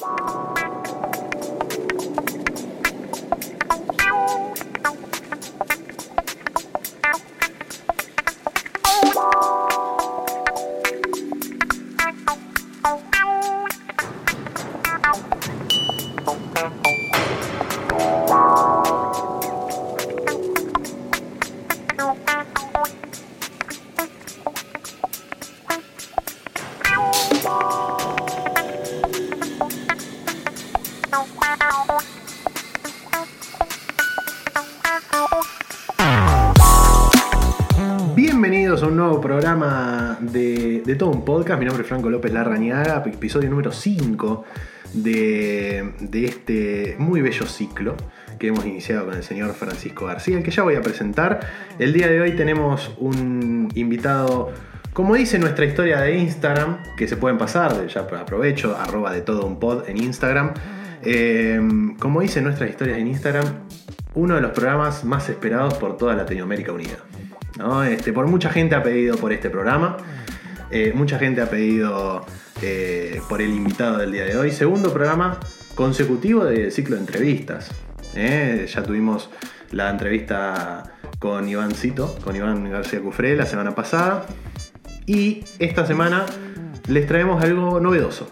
Bye. De, todo un podcast. Mi nombre es Franco López Larrañaga, episodio número 5 de, de este muy bello ciclo que hemos iniciado con el señor Francisco García, el que ya voy a presentar. El día de hoy tenemos un invitado, como dice nuestra historia de Instagram, que se pueden pasar, ya aprovecho, de todo un pod en Instagram. Eh, como dice nuestras historias en Instagram, uno de los programas más esperados por toda Latinoamérica Unida. Este, por mucha gente ha pedido por este programa, eh, mucha gente ha pedido eh, por el invitado del día de hoy. Segundo programa consecutivo del ciclo de entrevistas. ¿eh? Ya tuvimos la entrevista con Ivancito, con Iván García Cufré la semana pasada. Y esta semana les traemos algo novedoso.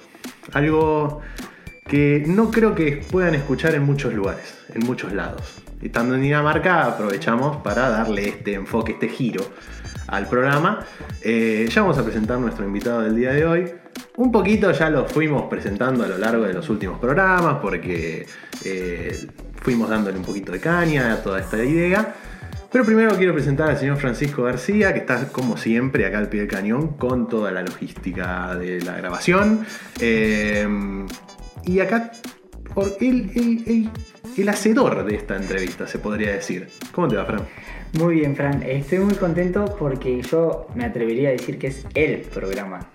Algo que no creo que puedan escuchar en muchos lugares, en muchos lados. Estando en Dinamarca, aprovechamos para darle este enfoque, este giro al programa. Eh, ya vamos a presentar nuestro invitado del día de hoy. Un poquito ya lo fuimos presentando a lo largo de los últimos programas porque eh, fuimos dándole un poquito de caña a toda esta idea. Pero primero quiero presentar al señor Francisco García, que está como siempre acá al pie del cañón con toda la logística de la grabación. Eh, y acá, el, el, el, el, hacedor de esta entrevista, se podría decir. ¿Cómo te va, Fran? Muy bien, Fran. Estoy muy contento porque yo me atrevería a decir que es el programa.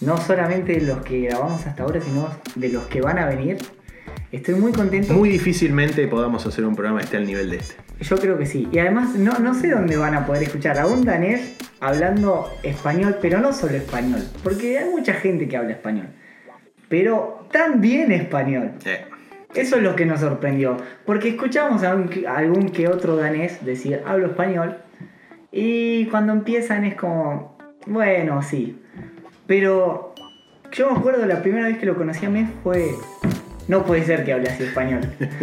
No solamente de los que grabamos hasta ahora, sino de los que van a venir. Estoy muy contento. Muy difícilmente podamos hacer un programa que esté al nivel de este. Yo creo que sí. Y además, no, no sé dónde van a poder escuchar a un danés hablando español, pero no solo español. Porque hay mucha gente que habla español. Pero también español. Eso es lo que nos sorprendió. Porque escuchamos a, un, a algún que otro danés decir, hablo español. Y cuando empiezan es como, bueno, sí. Pero yo me acuerdo la primera vez que lo conocí a Mes fue, no puede ser que hable así español.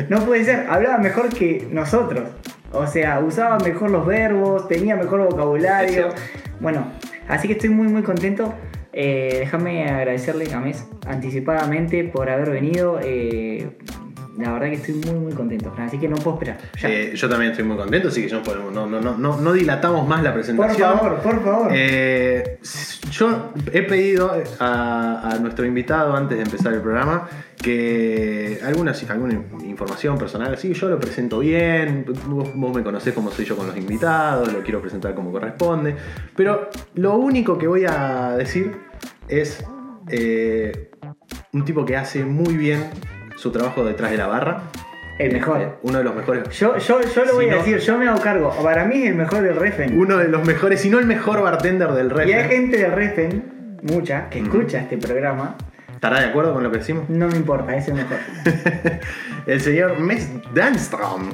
No puede ser, hablaba mejor que nosotros. O sea, usaba mejor los verbos, tenía mejor vocabulario. Bueno, así que estoy muy muy contento. Eh, déjame agradecerle a Mes anticipadamente por haber venido. Eh, la verdad que estoy muy muy contento, Fran, así que no puedo esperar. Eh, yo también estoy muy contento, así que no, podemos, no, no, no, no dilatamos más la presentación. Por favor, por favor. Eh, yo he pedido a, a, nuestro invitado antes de empezar el programa que alguna, alguna información personal así, yo lo presento bien, vos, vos me conocés como soy yo con los invitados, lo quiero presentar como corresponde, pero lo único que voy a decir es eh, un tipo que hace muy bien su trabajo detrás de la barra. El mejor. Este, uno de los mejores. Yo, yo, yo lo voy a decir, yo me hago cargo. Para mí es el mejor del Refen. Uno de los mejores, si no el mejor bartender del rap. Y hay gente del Refen, mucha, que escucha este programa. ¿Estará de acuerdo con lo que decimos? No me importa, es el mejor. el señor Mes Danstrom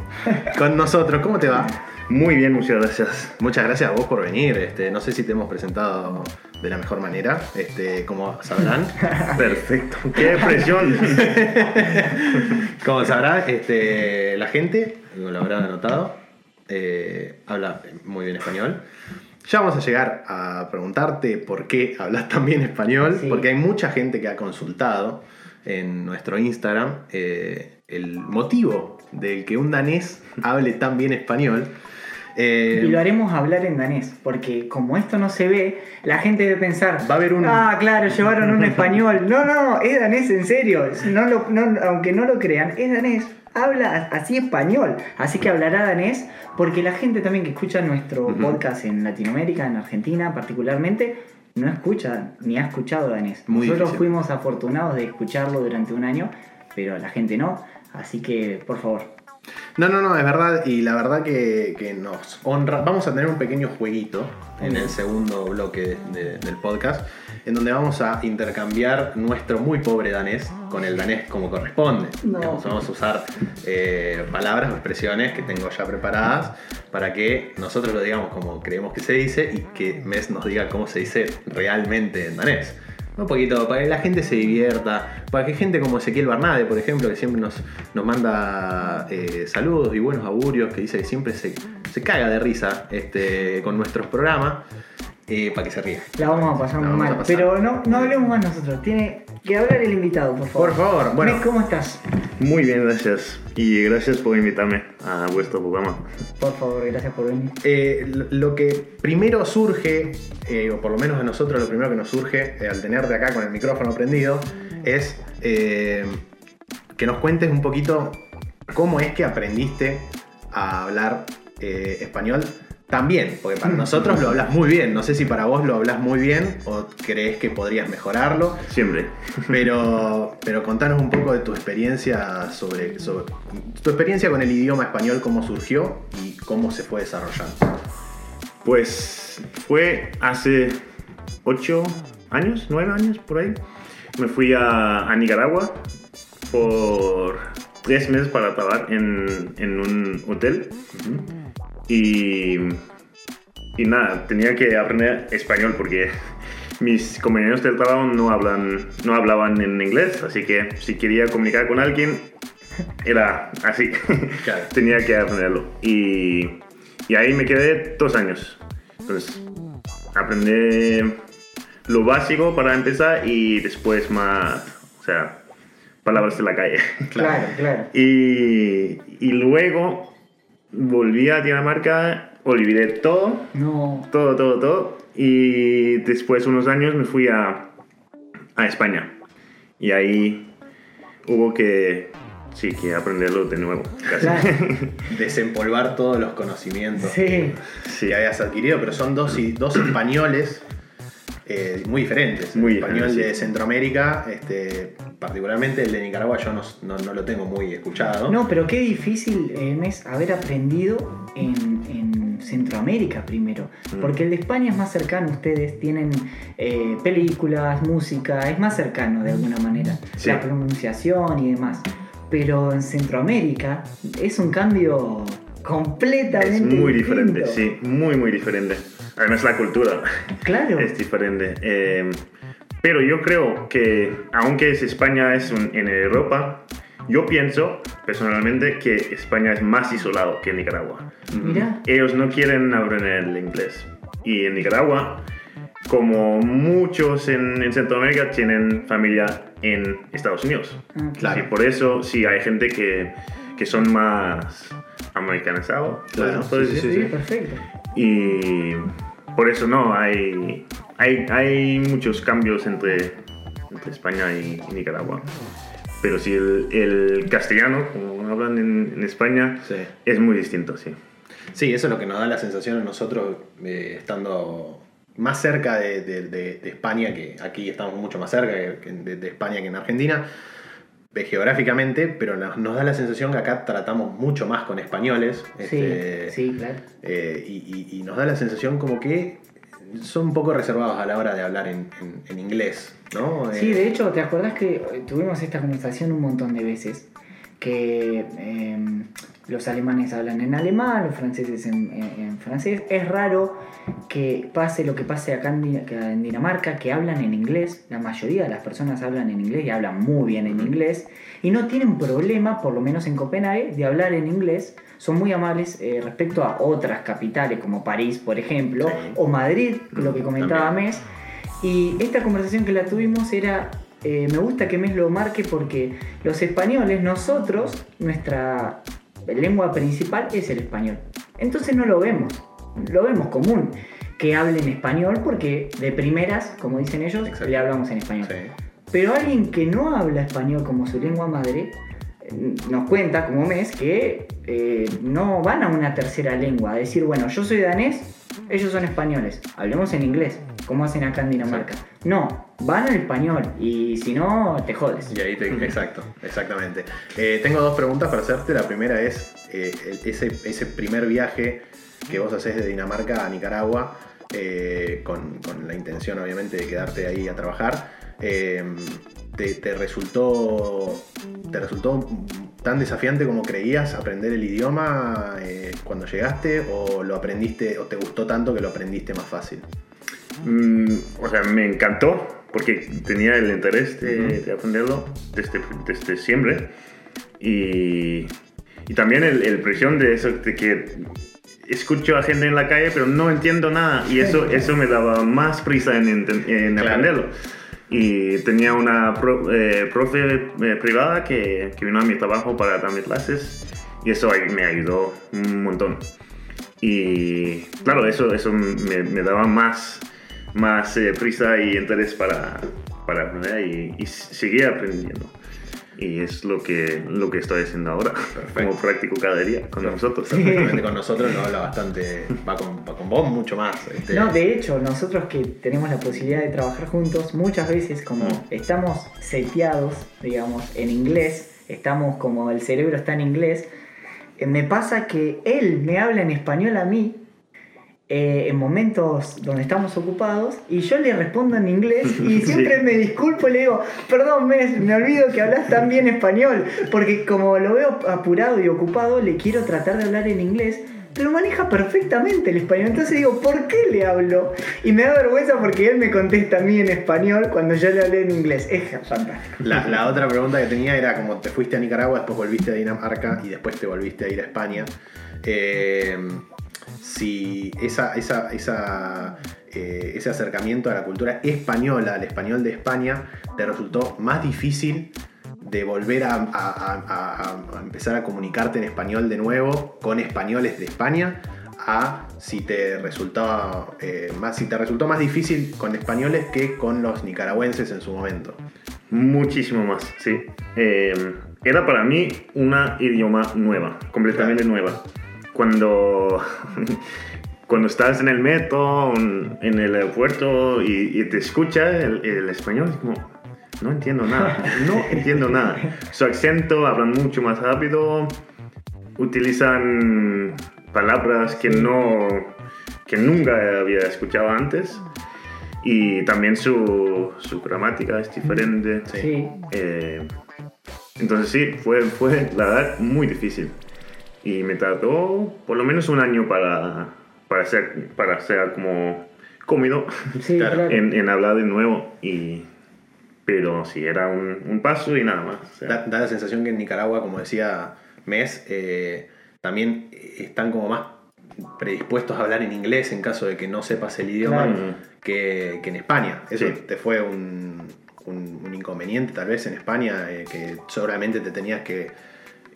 con nosotros. ¿Cómo te va? Muy bien, muchas gracias. Muchas gracias a vos por venir. Este, no sé si te hemos presentado de la mejor manera, este, como sabrán. Perfecto. ¡Qué expresión! como sabrán, este, la gente, lo habrán notado, eh, habla muy bien español. Ya vamos a llegar a preguntarte por qué hablas tan bien español, Sí. porque hay mucha gente que ha consultado en nuestro Instagram eh, el motivo del que un danés hable tan bien español. Eh, Y lo haremos hablar en danés, porque como esto no se ve, la gente debe pensar, Va a haber un- Ah, claro, llevaron un español. No, no, es danés en serio. No lo- no- aunque no lo crean, es danés. Habla así español. Así que hablará danés, porque la gente también que escucha nuestro podcast en Latinoamérica, en Argentina particularmente, no escucha ni ha escuchado danés. Muy Nosotros difícil. fuimos afortunados de escucharlo durante un año, pero la gente no. Así que, por favor, No, no, no, es verdad. Y la verdad que, que nos honra. Vamos a tener un pequeño jueguito en el segundo bloque de- del podcast. En donde vamos a intercambiar nuestro muy pobre danés con el danés como corresponde. No. Digamos, vamos a usar eh, palabras o expresiones que tengo ya preparadas para que nosotros lo digamos como creemos que se dice y que Mes nos diga cómo se dice realmente en danés. Un poquito, para que la gente se divierta, para que gente como Ezequiel Barnade, por ejemplo, que siempre nos, nos manda eh, saludos y buenos augurios, que dice que siempre se, se caga de risa este, con nuestros programas, eh, para que se ría. La vamos a pasar La muy mal. Pero no, no hablemos más nosotros. Tiene que hablar el invitado, por favor. Por favor, bueno. ¿Cómo estás? Muy bien, gracias. Y gracias por invitarme a vuestro programa. Por favor, gracias por venir. Eh, lo- lo que primero surge, eh, o por lo menos a nosotros lo primero que nos surge eh, al tenerte acá con el micrófono prendido, es eh, que nos cuentes un poquito cómo es que aprendiste a hablar eh, español también, porque para nosotros lo hablas muy bien, no sé si para vos lo hablas muy bien o crees que podrías mejorarlo, Siempre. pero, pero contanos un poco de tu experiencia sobre, sobre tu experiencia con el idioma español, cómo surgió y cómo se fue desarrollando. Pues fue hace ocho años, nueve años por ahí. Me fui a, a Nicaragua por tres meses para trabajar en, en un hotel. Y, y nada, tenía que aprender español porque mis compañeros del trabajo no, hablan, no hablaban en inglés, así que si quería comunicar con alguien era así. Claro. tenía que aprenderlo. Y, y ahí me quedé dos años. Entonces, aprendí lo básico para empezar y después más, o sea, palabras de la calle. Claro, claro. Y, y luego volví a Dinamarca, olvidé todo, No. todo, todo, todo. Y después, unos años, me fui a, a España. Y ahí hubo que, sí, que aprenderlo de nuevo. Casi. Claro. Desempolvar todos los conocimientos Sí. Sí. que habías adquirido, pero son dos, dos españoles eh, muy diferentes. Muy el español de sí. Centroamérica, este, particularmente el de Nicaragua, yo no, no- no lo tengo muy escuchado. No, pero qué difícil eh, es haber aprendido en, en Centroamérica primero. Mm. Porque el de España es más cercano, ustedes tienen eh, películas, música, es más cercano de alguna manera. Sí. La pronunciación y demás. Pero en Centroamérica es un cambio completamente Es muy diferente, sí, muy, muy diferente. Además, la cultura Claro. es diferente. Eh, pero yo creo que, aunque es España es un- en Europa, yo pienso personalmente que España es más isolado que Nicaragua. Mira. Ellos no quieren aprender el inglés. Y en Nicaragua, como muchos en, en Centroamérica, tienen familia en Estados Unidos. Ah, Claro. Y por eso sí hay gente que, que son más americanizados. Claro, ¿se puede sí, decir? Sí, perfecto. Y por eso no, hay, hay, hay muchos cambios entre, entre España y, y Nicaragua. Pero sí, el, el castellano, como hablan en, en España, Sí. es muy distinto, sí. Sí, eso es lo que nos da la sensación a nosotros eh, estando más cerca de, de- de- de España, que aquí estamos mucho más cerca de, de España que en Argentina, geográficamente, pero nos, nos da la sensación que acá tratamos mucho más con españoles. Sí, este, sí, claro. eh, y, y- y nos da la sensación como que son un poco reservados a la hora de hablar en, en- en inglés, ¿no? Sí, Eh, de hecho, ¿te acordás que eh, tuvimos esta conversación un montón de veces? Que eh, los alemanes hablan en alemán, los franceses en, en- en francés. Es raro que pase lo que pase acá en, Din- que en Dinamarca, que hablan en inglés. La mayoría de las personas hablan en inglés y hablan muy bien en inglés. Y no tienen problema, por lo menos en Copenhague, de hablar en inglés. Son muy amables eh, respecto a otras capitales, como París, por ejemplo, Sí. o Madrid, lo que comentaba También. Mes. Y esta conversación que la tuvimos era, eh, me gusta que Mes lo marque porque los españoles, nosotros, nuestra lengua principal es el español. Entonces no lo vemos, lo vemos común que hablen español porque de primeras, como dicen ellos, Exacto. le hablamos en español. sí. Pero alguien que no habla español como su lengua madre, nos cuenta como mes que eh, no van a una tercera lengua, a decir, bueno, yo soy danés, ellos son españoles, hablemos en inglés. como hacen acá en Dinamarca. No, van al español y si no, te jodes. Y ahí te. Exacto, exactamente. Eh, tengo dos preguntas para hacerte. La primera es eh, ese, ese primer viaje que vos haces de Dinamarca a Nicaragua, eh, con, con la intención, obviamente, de quedarte ahí a trabajar. Eh, te, te resultó. ¿Te resultó tan desafiante como creías aprender el idioma eh, cuando llegaste? ¿O lo aprendiste, o te gustó tanto que lo aprendiste más fácil? Mm, o sea, me encantó porque tenía el interés de, de aprenderlo desde, desde siempre. Y, y también el, el presión de eso, de que escucho a gente en la calle pero no entiendo nada. Y eso, eso me daba más prisa en, enten- en Claro. aprenderlo. Y tenía una eh, profe eh, privada que, que vino a mi trabajo para darme clases y eso me ayudó un montón. Y claro, eso, eso me, daba más, más eh, prisa y interés para, para aprender y, y seguir aprendiendo. Y es lo que, lo que estoy haciendo ahora, como practico cada día con nosotros. Perfectamente con nosotros lo habla bastante. Va con, va con vos mucho más. este, No, de hecho, nosotros que tenemos la posibilidad de trabajar juntos, muchas veces como Mm. estamos seteados, digamos, en inglés, estamos como el cerebro está en inglés, eh, me pasa que él me habla en español a mí eh, en momentos donde estamos ocupados y yo le respondo en inglés y Sí. siempre me disculpo y le digo, perdón, Mes, me olvido que hablas tan bien español, porque como lo veo apurado y ocupado, le quiero tratar de hablar en inglés. Pero maneja perfectamente el español. Entonces digo, ¿por qué le hablo? Y me da vergüenza porque él me contesta a mí en español cuando yo le hablé en inglés. Es fantástico. La, la otra pregunta que tenía era como te fuiste a Nicaragua, después volviste a Dinamarca y después te volviste a ir a España. Eh, si esa, esa, esa, eh, ese acercamiento a la cultura española, al español de España, te resultó más difícil de volver a, a- a- a- a empezar a comunicarte en español de nuevo con españoles de España a si te resultaba eh, más si te resultó más difícil con españoles que con los nicaragüenses en su momento. Muchísimo más, sí. Eh, era para mí una idioma nueva, completamente nueva. Cuando, cuando estás en el metro, en el aeropuerto y, y te escucha el, el español, es como, no entiendo nada, no entiendo nada. Su acento, hablan mucho más rápido, utilizan palabras que no que nunca había escuchado antes y también su, su gramática es diferente. Sí. Sí. Eh, entonces sí, fue, fue la verdad muy difícil. Y me tardó por lo menos un año para, para, ser, para ser como cómodo Sí, Claro. en, en hablar de nuevo. Y, pero sí, era un, un paso y nada más. o sea, Da, da la sensación que en Nicaragua, como decía Mes, eh, también están como más predispuestos a hablar en inglés en caso de que no sepas el idioma Claro. que, que en España. Eso Sí. te fue un, un- un inconveniente tal vez en España, eh, que solamente te tenías que,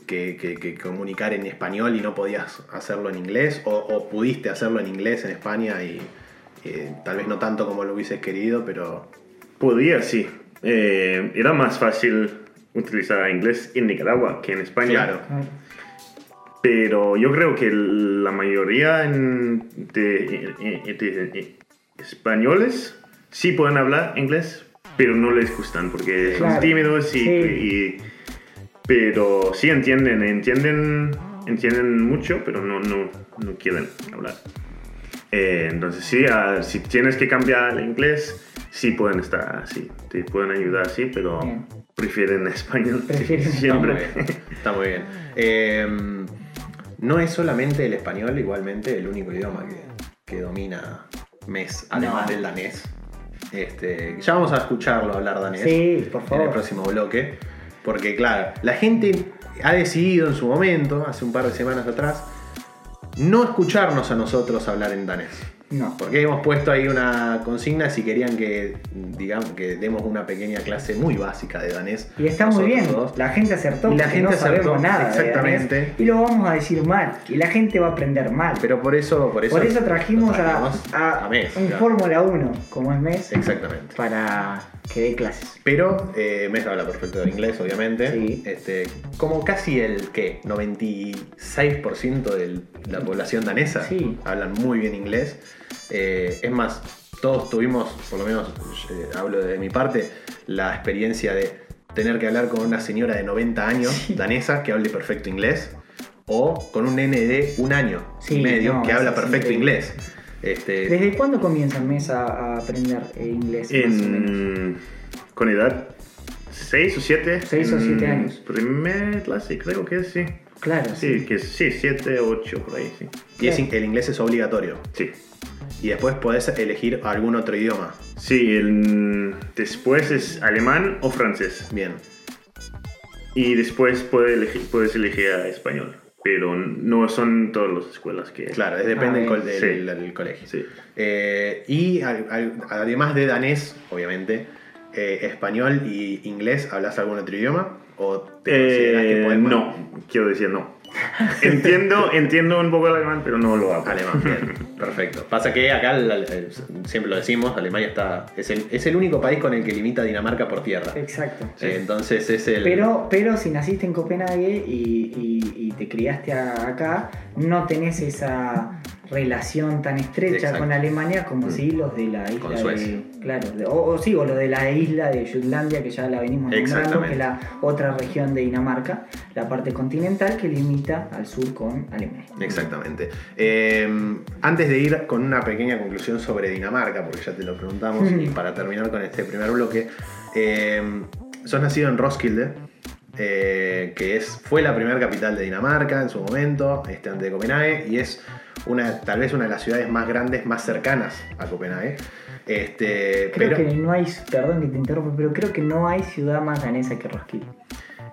que- que- que comunicar en español y no podías hacerlo en inglés, o, o pudiste hacerlo en inglés en España y eh, tal vez no tanto como lo hubieses querido, pero... Podía, sí. Eh, era más fácil utilizar inglés en Nicaragua que en España. Claro. Pero yo creo que la mayoría en- de, de- de- de españoles sí pueden hablar inglés, pero no les gustan porque son Claro. tímidos y, Sí. y- pero sí entienden, entienden, entienden mucho, pero no, no, no quieren hablar. Eh, entonces sí, ah, si tienes que cambiar el inglés, sí pueden estar así, te pueden ayudar así, pero Bien. prefieren español Prefieren Está siempre. muy bien. Está muy bien. Eh, no es solamente el español, igualmente, el único idioma que, que domina Mes, además No. del danés. Este, ya vamos a escucharlo hablar danés Sí, por en el favor. próximo bloque. Porque, claro, la gente ha decidido en su momento, hace un par de semanas atrás, no escucharnos a nosotros hablar en danés. No. Porque hemos puesto ahí una consigna si querían que, digamos, que demos una pequeña clase muy básica de danés. Y está muy bien. La gente acertó. Y la gente no sabemos acertó, nada. de exactamente. danés, y lo vamos a decir mal. Y la gente va a aprender mal. Pero por eso, por eso, Por eso trajimos a, a a Mes, un claro. Fórmula 1, como es Mes, Exactamente. para que dé clases. Pero eh, Mes habla perfecto de inglés, obviamente. Sí. Este, como casi el ¿qué? 96% de la población danesa Sí. hablan muy bien inglés. Eh, es más, todos tuvimos, por lo menos eh, hablo de mi parte, la experiencia de tener que hablar con una señora de 90 años, danesa, que hable perfecto inglés, o con un nene de un año Sí, y medio no, que habla perfecto inglés. Este, ¿Desde cuándo comienzan Mes a, a aprender eh, inglés? más o menos? En, con edad 6 o 7. Seis o siete años. Primer clase, creo que sí. Claro, Sí, que sí, 7, 8, por ahí, sí. y es el inglés es obligatorio. Sí. Y después podés elegir algún otro idioma. Sí, el- después es alemán o francés. Bien. Y después puedes elegir, puedes elegir a español. Pero no son todas las escuelas que... Claro, es- depende Ah, del, col- bien. del- Sí. del colegio. Sí. Eh, y al- al- además de danés, obviamente, eh, español y inglés, ¿hablas algún otro idioma? ¿O te consideras que Eh, podés no, quiero decir no. Entiendo, entiendo un poco el alemán, pero no lo hablo. Alemán, bien, perfecto. Pasa que acá, el- el- siempre lo decimos, Alemania está es el, es el único país con el que limita Dinamarca por tierra. Exacto. Eh, entonces es el... Pero, pero si naciste en Copenhague y, y- y te criaste a- acá, no tenés esa relación tan estrecha Exacto. con Alemania como si los de la isla Con de. Claro, de- o, o sí, o lo de la isla de Jutlandia, que ya la venimos nombrando, que es la otra región de Dinamarca, la parte continental que limita al sur con Alemania. Exactamente. Eh, antes de ir con una pequeña conclusión sobre Dinamarca, porque ya te lo preguntamos, Mm. y para terminar con este primer bloque, eh, sos nacido en Roskilde, eh, que es, fue la primera capital de Dinamarca en su momento, este, antes de Copenhague, y es una, tal vez una de las ciudades más grandes, más cercanas a Copenhague. Este, Creo pero que no hay, perdón que te interrumpa, pero creo que no hay ciudad más danesa que Roskilde.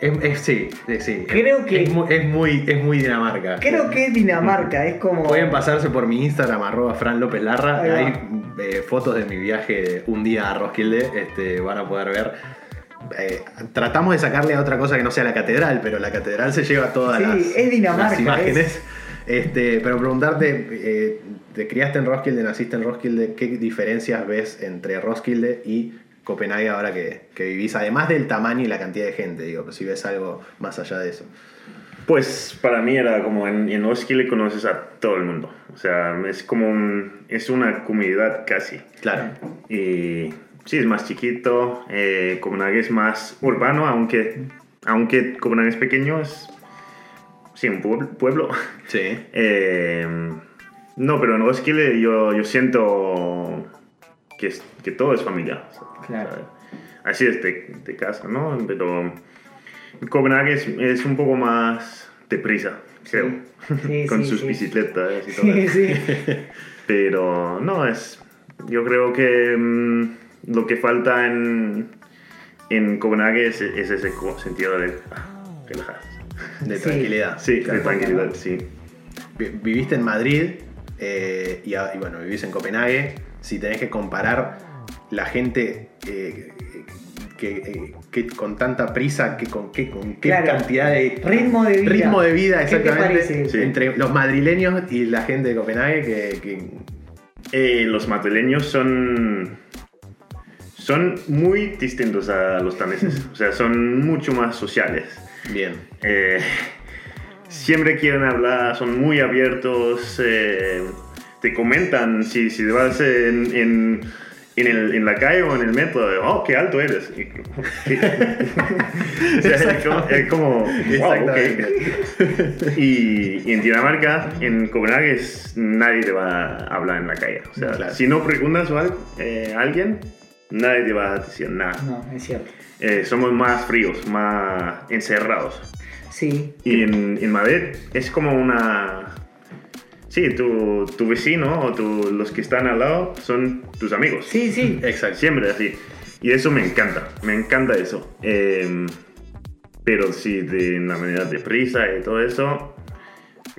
es, es- sí, sí, sí. Creo que- es muy, es muy, es muy Dinamarca. Creo que es Dinamarca, es como. Pueden pasarse por mi Instagram, arroba Fran López Larra. Hay eh, fotos de mi viaje un día a Roskilde. Este, van a poder ver. Eh, tratamos de sacarle a otra cosa que no sea la catedral, pero la catedral se lleva todas Sí, las, es Dinamarca, las imágenes. Este, pero preguntarte, eh, te criaste en Roskilde, naciste en Roskilde, ¿qué diferencias ves entre Roskilde y Copenhague ahora que, que vivís? Además del tamaño y la cantidad de gente, digo, si ves algo más allá de eso. Pues para mí era como en, en Roskilde conoces a todo el mundo. O sea, es como un, es una comunidad casi. Claro. Y sí, es más chiquito. Eh, Copenhague es más urbano, aunque, aunque Copenhague es pequeño, es sí, un pueblo. pueblo. Sí. Eh, no, pero en Roskilde yo, yo siento que, es- que todo es familia. Claro. O sea, Así es de, de casa, ¿no? Pero Copenhague es, es un poco más deprisa, creo. Sí, Con sí, sus sí. bicicletas y todo Sí, eso. sí. Pero no, es. Yo creo que mm, lo que falta en, en Copenhague es, es ese sentido de ah, relajarse. De tranquilidad. Sí, Claro. de tranquilidad, sí. Vi- Viviste en Madrid eh, y, bueno, vivís en Copenhague. Si tenés que comparar la gente eh, que, eh, que con tanta prisa, que con qué, con qué Claro. cantidad de Ritmo de vida. ritmo de vida, ¿Qué te exactamente? Sí. entre los madrileños y la gente de Copenhague, que, que- Eh, los madrileños son. Son muy distintos a los daneses. O sea, son mucho más sociales. bien, Eh, siempre quieren hablar, son muy abiertos, eh, te comentan si, si vas en, en, en, el- en la calle o en el metro, oh, qué alto eres. O sea, es como, es como, wow, ok. Exactamente. Y, y en Dinamarca, en Copenhague, nadie te va a hablar en la calle. O sea, Claro. si no preguntas a eh, a alguien, nadie te va a decir nada. No, es cierto. Eh, somos más fríos, más encerrados. Sí. Y en, en Madrid es como una... Sí, tu, tu vecino o tu- los que están al lado son tus amigos. Sí, sí. exacto. Siempre así. Y eso me encanta, me encanta eso. Eh, pero sí, de la manera de prisa y todo eso,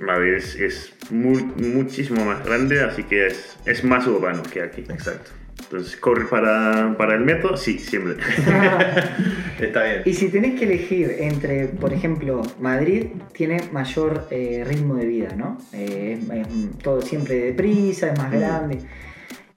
Madrid es, es mu- muchísimo más grande, así que es, es más urbano que aquí. Exacto. Entonces, ¿corre para, para el metro? Sí, siempre. Está bien. Y si tenés que elegir entre, por ejemplo, Madrid tiene mayor eh, ritmo de vida, ¿no? Eh, es, es todo siempre deprisa, es más grande.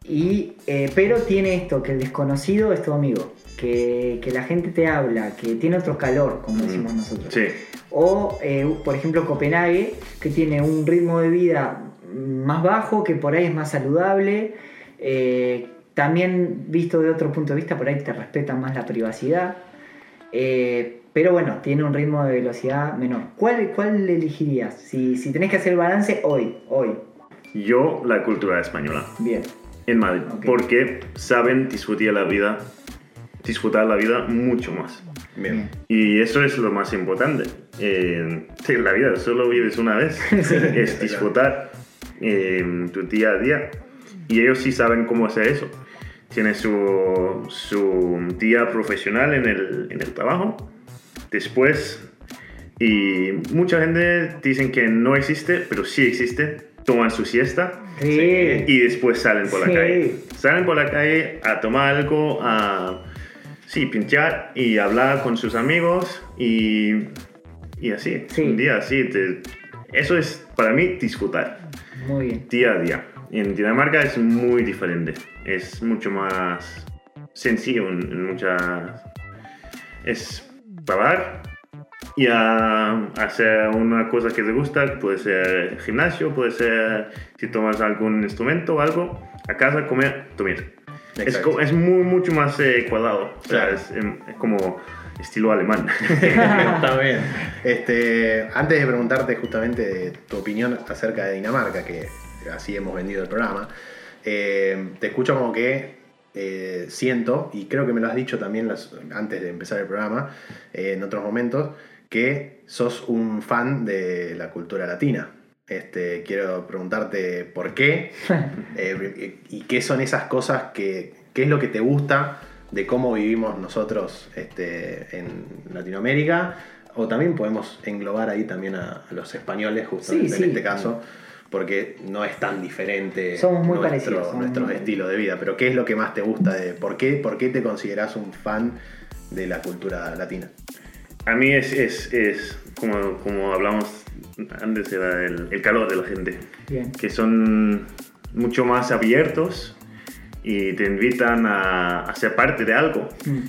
Y, eh, pero tiene esto, que el desconocido es tu amigo, que, que la gente te habla, que tiene otro calor, como decimos nosotros. Sí, O, por ejemplo, Copenhague, que tiene un ritmo de vida más bajo, que por ahí es más saludable, eh, también visto de otro punto de vista, por ahí te respetan más la privacidad. Eh, pero bueno, tiene un ritmo de velocidad menor. ¿Cuál, cuál elegirías? Si, si tenés que hacer el balance hoy, hoy. Yo, la cultura española. Bien. En Madrid. Ok. Porque saben disfrutar la vida, disfrutar la vida mucho más. Bien. Y eso es lo más importante. Eh, sí, la vida solo vives una vez. es disfrutar eh, tu día a día. Y ellos sí saben cómo hacer eso. Tiene su, su día profesional en el, en el trabajo. Después, y mucha gente dicen que no existe, pero sí existe. Toman su siesta Sí. y después salen por Sí. la calle. Salen por la calle a tomar algo, a sí, pinchar y hablar con sus amigos y, y así. Sí. Un día así. te- eso es para mí disfrutar Muy bien. día a día. En Dinamarca es muy diferente. Es mucho más sencillo en, en muchas... Es parar y a hacer una cosa que te gusta. Puede ser gimnasio, puede ser si tomas algún instrumento o algo. A casa, comer, dormir. Es, es muy, mucho más eh, cuadrado. O sea, Claro. es, em, es como estilo alemán. Está bien. Este, antes de preguntarte justamente de tu opinión acerca de Dinamarca, que así hemos vendido el programa, eh, te escucho como que eh, siento, y creo que me lo has dicho también las- antes de empezar el programa, eh, en otros momentos, que sos un fan de la cultura latina. Este, quiero preguntarte por qué y qué son esas cosas que, qué es lo que te gusta de cómo vivimos nosotros este, en Latinoamérica, o también podemos englobar ahí también a, a los españoles, justamente Sí, en sí. este caso, porque no es tan diferente Somos muy nuestro, parecidos, somos nuestro muy estilo de vida. Pero ¿qué es lo que más te gusta? De, ¿por, qué, ¿Por qué te consideras un fan de la cultura latina? A mí es, es, es como, como hablamos antes, era el, el calor de la gente. Bien. Que son mucho más abiertos y te invitan a, a ser parte de algo. Mm.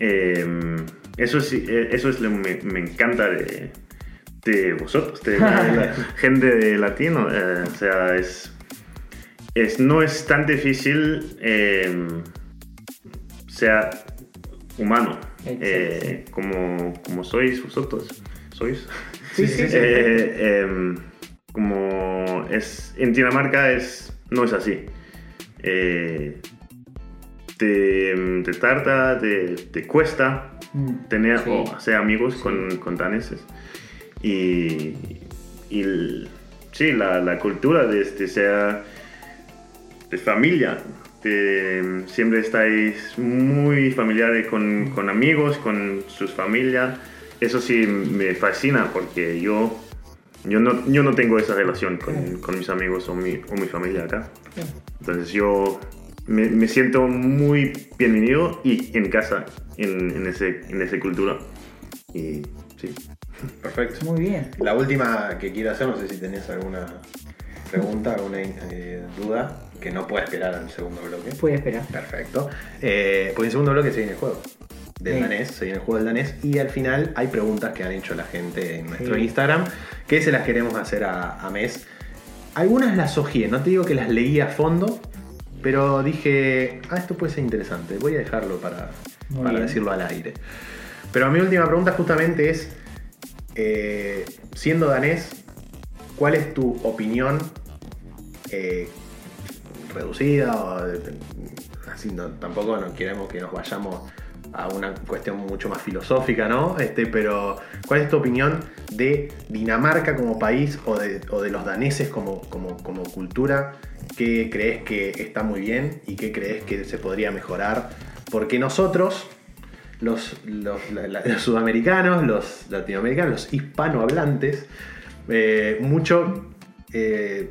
Eh, eso, sí, eh, eso es lo que me, me encanta de, de vosotros, de la, de la gente de latino. eh, o sea, es, es, no es tan difícil eh, ser humano eh, como, como sois vosotros. ¿Sois? Sí, sí, sí. Eh, em, como es en Dinamarca es no es así te, te tarda te, te cuesta Mm. tener o hacer amigos con, con daneses y, y el- sí la, la cultura de, de ser de familia de, siempre estáis muy familiares con, con amigos con sus familias eso sí me fascina porque yo yo no, yo no tengo esa relación con, con mis amigos o mi, o mi familia acá entonces yo me, me siento muy bienvenido y en casa en, en, ese, en esa cultura. Y sí. Perfecto. Muy bien. La última que quiero hacer, no sé si tenés alguna pregunta, alguna eh, duda, que no pueda esperar al segundo bloque. Puede esperar. Perfecto. Eh, porque en el segundo bloque se viene el juego del Sí. danés, se viene el juego del danés y al final hay preguntas que han hecho la gente en nuestro Sí. Instagram que se las queremos hacer a, a Mes. Algunas las ojeé, no te digo que las leí a fondo, pero dije, ah, esto puede ser interesante, voy a dejarlo para, Muy para bien. decirlo al aire. Pero mi última pregunta justamente es, eh, siendo danés, ¿cuál es tu opinión eh, reducida? O, así no- tampoco no queremos que nos vayamos a una cuestión mucho más filosófica, ¿no? Este, pero, ¿cuál es tu opinión de Dinamarca como país o de, o de los daneses como, como, como cultura? ¿Qué crees que está muy bien y qué crees que se podría mejorar? Porque nosotros, los, sudamericanos, los latinoamericanos, los hispanohablantes, eh, mucho, eh,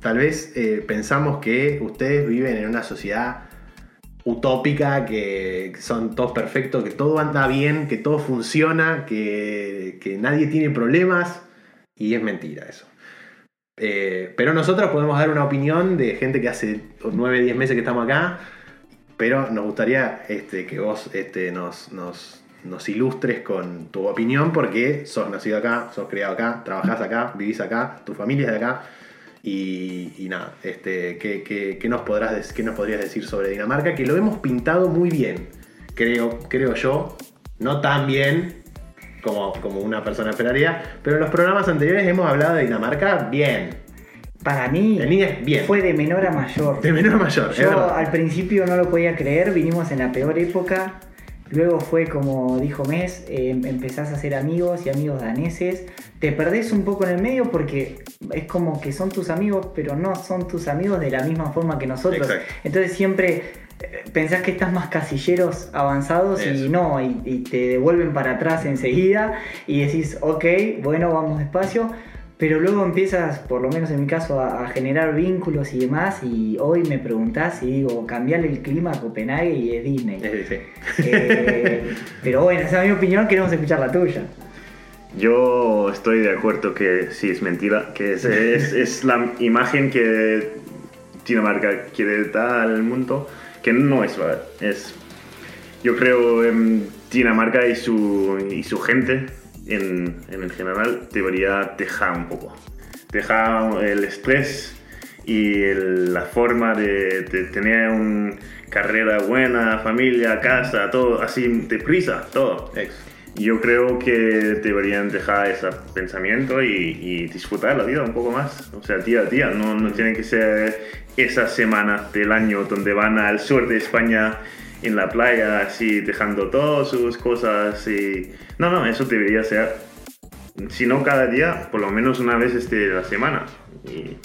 tal vez eh, pensamos que ustedes viven en una sociedad utópica, que son todos perfectos, que todo anda bien, que todo funciona, que, nadie tiene problemas, y es mentira eso. Pero nosotros podemos dar una opinión de gente que hace 9, 10 meses que estamos acá, pero nos gustaría este, que vos este, nos, ilustres con tu opinión porque sos nacido acá, sos criado acá, trabajás acá, vivís acá, tu familia es de acá Y, nada, este, ¿qué, nos podrás, qué nos podrías decir sobre Dinamarca? Que lo hemos pintado muy bien, creo, creo yo. No tan bien como, como una persona esperaría, pero en los programas anteriores hemos hablado de Dinamarca bien. Para mí bien. fue de menor a mayor. De menor a mayor, Yo al principio no lo podía creer, vinimos en la peor época. Luego fue como dijo Mes, eh, empezás a hacer amigos y amigos daneses. Te perdés un poco en el medio porque es como que son tus amigos, pero no son tus amigos de la misma forma que nosotros. Exacto. Entonces siempre eh, pensás que estás más casilleros avanzados y no, y, y te devuelven para atrás enseguida y decís, ok, bueno, vamos despacio. Pero luego empiezas, por lo menos en mi caso, a, a generar vínculos y demás. Y hoy me preguntás y digo, cambiarle el clima a Copenhague y es Disney. Es- sí. Eh, pero bueno, esa es mi opinión, queremos escuchar la tuya. Yo estoy de acuerdo que sí, es mentira, que es, es, es la imagen que Dinamarca quiere dar al mundo, que no es verdad. Es, yo creo en Dinamarca y su, y su gente en, en general debería dejar un poco. Dejar el estrés y el- la forma de, de tener una carrera buena, familia, casa, todo así deprisa, todo. Yo creo que deberían dejar ese pensamiento y, y disfrutar la vida un poco más. O sea, día a día. No, no tiene que ser esa semana del año donde van al sur de España en la playa, así dejando todas sus cosas. Y... No, no, eso debería ser, si no cada día, por lo menos una vez este, la semana. Y,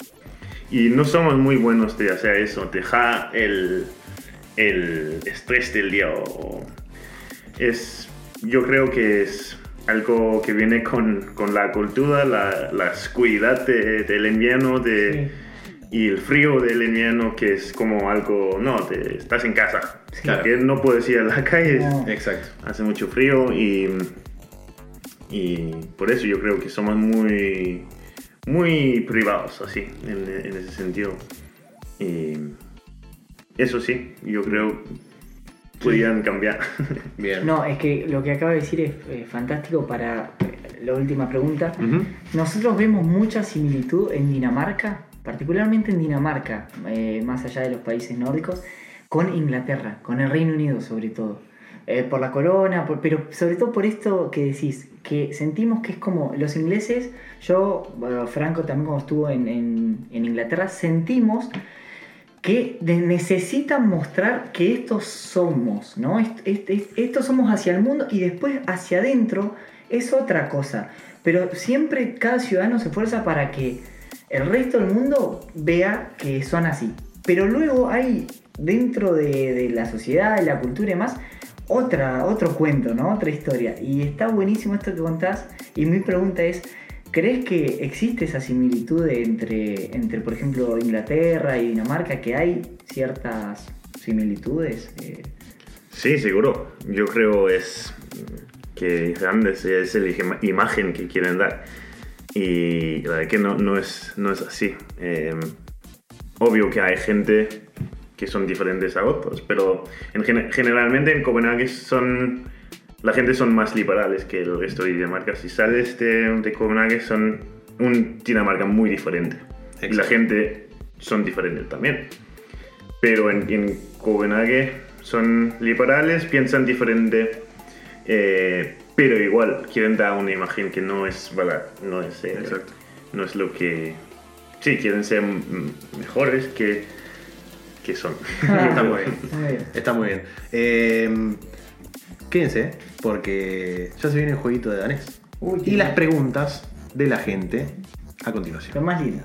y no somos muy buenos de hacer eso, dejar el, el estrés del día. o- es, yo creo que es algo que viene con, con la cultura, la, la oscuridad de- del invierno de, y el frío del invierno, que es como algo, no, te- estás en casa, Claro. que no puedes ir a la calle, No. Exacto. hace mucho frío y, y por eso yo creo que somos muy, muy privados así, en, en ese sentido. Y eso sí, yo creo podrían cambiar. Bien. No, es que lo que acaba de decir es eh, fantástico para eh, la última pregunta. Nosotros vemos mucha similitud en Dinamarca, particularmente en Dinamarca, eh, más allá de los países nórdicos, con Inglaterra, con el Reino Unido sobre todo. Eh, por la corona, pero sobre todo por esto que decís, que sentimos que es como los ingleses, yo, Franco también como estuvo en, en- Inglaterra, sentimos que necesitan mostrar que estos somos, ¿no? Est- est- est- estos somos hacia el mundo y después hacia adentro es otra cosa. Pero siempre cada ciudadano se esfuerza para que el resto del mundo vea que son así. Pero luego hay dentro de, de la sociedad, de la cultura y demás, otra, otro cuento, ¿no? Otra historia. Y está buenísimo esto que contás. Y mi pregunta es, ¿crees que existe esa similitud entre, entre por ejemplo, Inglaterra y Dinamarca? Que hay ciertas similitudes. Eh, Sí, seguro. Yo creo es que grandes es la ima- imagen que quieren dar. Y la verdad que no, no, es, no es así. Eh, obvio que hay gente que son diferentes a otros, pero en gen- generalmente en Copenhague son, la gente son más liberales que el resto de Dinamarca. Si sales de, de Copenhague son un Dinamarca muy diferente. Y la Exacto. gente son diferentes también. Pero en, en Copenhague son liberales, piensan diferente, eh, pero igual quieren dar una imagen que no es no es, eh, Exacto. no es lo que... Sí, quieren ser mejores que, que son. Está muy bien. muy bien. Está muy bien. Eh, quédense, porque ya se viene el jueguito de danés. Uy, y las preguntas de la gente a continuación. Lo más lindo.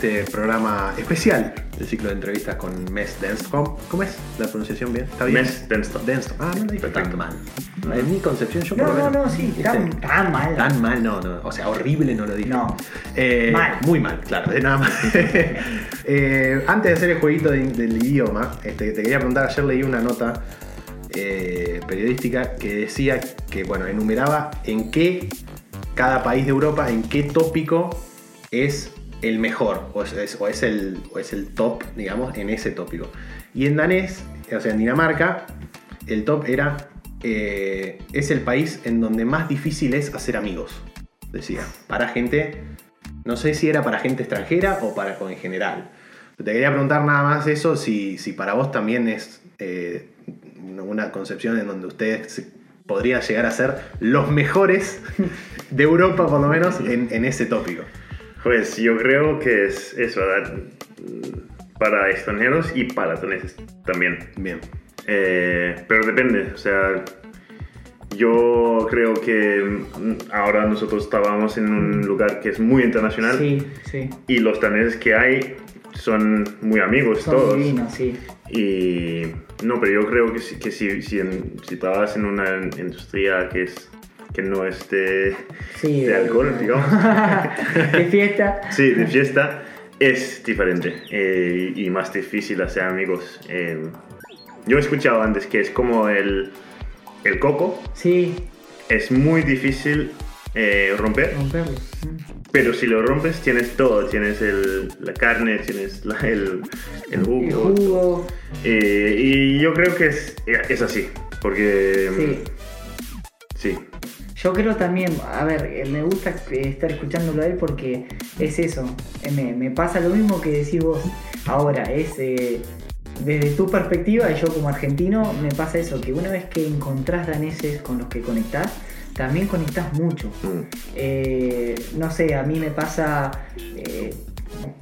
Este programa especial del ciclo de entrevistas con Mes Denstrom. ¿Cómo es la pronunciación bien? ¿Está bien? Mes Denstrom. Denstrom. Ah, no lo dije tan mal. En mi concepción, yo por No, lo no, menos- no, sí, ¿viste? tan, tan mal. Tan mal, no, no. O sea, horrible no lo dije. No. Eh, Mal. Muy mal, claro, de nada más. Eh, antes de hacer el jueguito de- del idioma, este, te quería preguntar, ayer leí una nota eh, periodística que decía que, bueno, enumeraba en qué cada país de Europa, en qué tópico es el mejor, o es, es- o es el, o es el top, digamos, en ese tópico. Y en danés, o sea, en Dinamarca, el top era, eh, es el país en donde más difícil es hacer amigos, decía, para gente, no sé si era para gente extranjera o para en general. Te quería preguntar nada más eso, si, si para vos también es eh, una concepción en donde ustedes podrían llegar a ser los mejores de Europa, por lo menos, en, en ese tópico. Pues yo creo que es eso, ¿verdad? para extranjeros y para daneses también. Bien. Eh, pero depende, o sea, yo creo que mm, ahora nosotros estábamos en un lugar que es muy internacional Sí, sí. y los daneses que hay son muy amigos Son todos. divinos, sí. Y no, pero yo creo que, si- que si, si, en- si trabajas en una industria que, es, que no es de, Sí, de alcohol, digamos, de fiesta. sí, de fiesta, es diferente eh, y más difícil hacer amigos. Eh, yo he escuchado antes que es como el, el coco, Sí, es muy difícil eh, romper, romperlo. Mm. pero si lo rompes tienes todo, tienes el, la carne, tienes la- el, el El jugo. jugo. Eh, y yo creo que es, es así, porque... Sí. Sí, Yo creo también, a ver, eh, me gusta estar escuchándolo a él porque es eso. eh, Me, me pasa lo mismo que decís vos ahora. Es eh, desde tu perspectiva, y yo como argentino, me pasa eso, que una vez que encontrás daneses con los que conectás, también conectás mucho. Mm. Eh, no sé, a mí me pasa, eh,